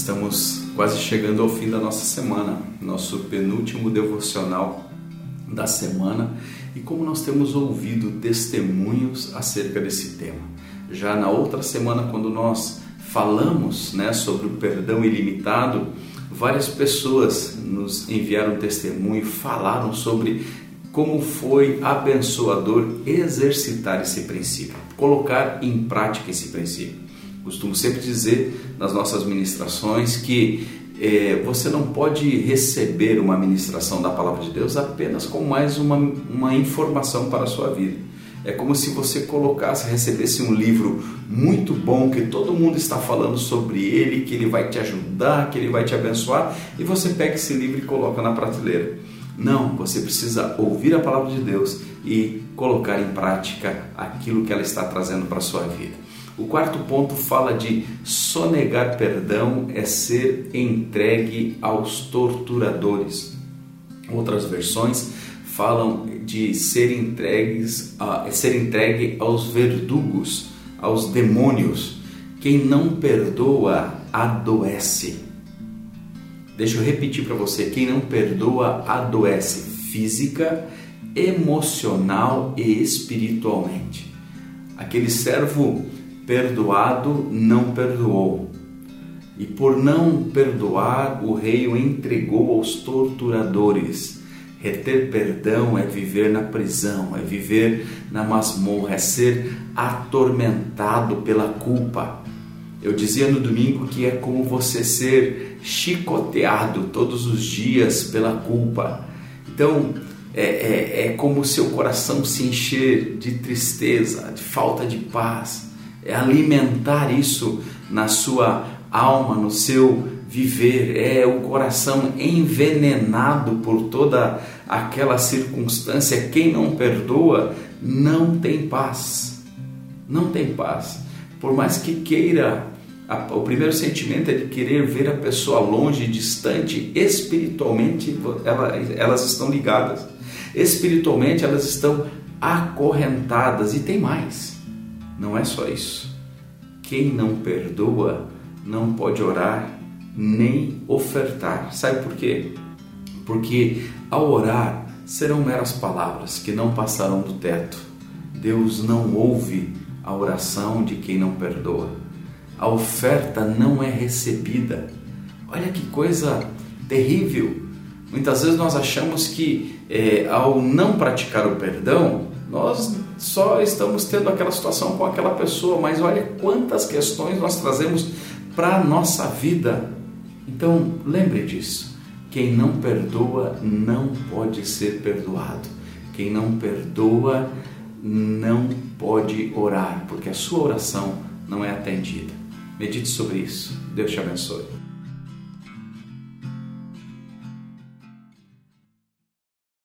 Estamos quase chegando ao fim da nossa semana, nosso penúltimo devocional da semana e como nós temos ouvido testemunhos acerca desse tema. Já na outra semana, quando nós falamos né, sobre o perdão ilimitado, várias pessoas nos enviaram testemunho, falaram sobre como foi abençoador exercitar esse princípio, colocar em prática esse princípio. Costumo sempre dizer nas nossas ministrações que é, você não pode receber uma ministração da palavra de Deus apenas com mais uma, uma informação para a sua vida. É como se você colocasse, recebesse um livro muito bom que todo mundo está falando sobre ele, que ele vai te ajudar, que ele vai te abençoar, e você pega esse livro e coloca na prateleira. Não, você precisa ouvir a palavra de Deus e colocar em prática aquilo que ela está trazendo para a sua vida. O quarto ponto fala de sonegar perdão é ser entregue aos torturadores. Outras versões falam de ser entregues a, ser entregue aos verdugos, aos demônios. Quem não perdoa adoece. Deixa eu repetir para você: quem não perdoa adoece física, emocional e espiritualmente. Aquele servo perdoado não perdoou. E por não perdoar, o rei o entregou aos torturadores. Reter perdão é viver na prisão, é viver na masmorra, é ser atormentado pela culpa. Eu dizia no domingo que é como você ser chicoteado todos os dias pela culpa. Então, é, é, é como seu coração se encher de tristeza, de falta de paz é alimentar isso na sua alma, no seu viver, é o coração envenenado por toda aquela circunstância. Quem não perdoa não tem paz, não tem paz. Por mais que queira, o primeiro sentimento é de querer ver a pessoa longe, distante, espiritualmente elas estão ligadas, espiritualmente elas estão acorrentadas. E tem mais não é só isso. Quem não perdoa não pode orar nem ofertar. Sabe por quê? Porque ao orar serão meras palavras que não passarão do teto. Deus não ouve a oração de quem não perdoa. A oferta não é recebida. Olha que coisa terrível. Muitas vezes nós achamos que é, ao não praticar o perdão, nós só estamos tendo aquela situação com aquela pessoa, mas olha quantas questões nós trazemos para a nossa vida. Então, lembre disso. Quem não perdoa não pode ser perdoado. Quem não perdoa não pode orar, porque a sua oração não é atendida. Medite sobre isso. Deus te abençoe.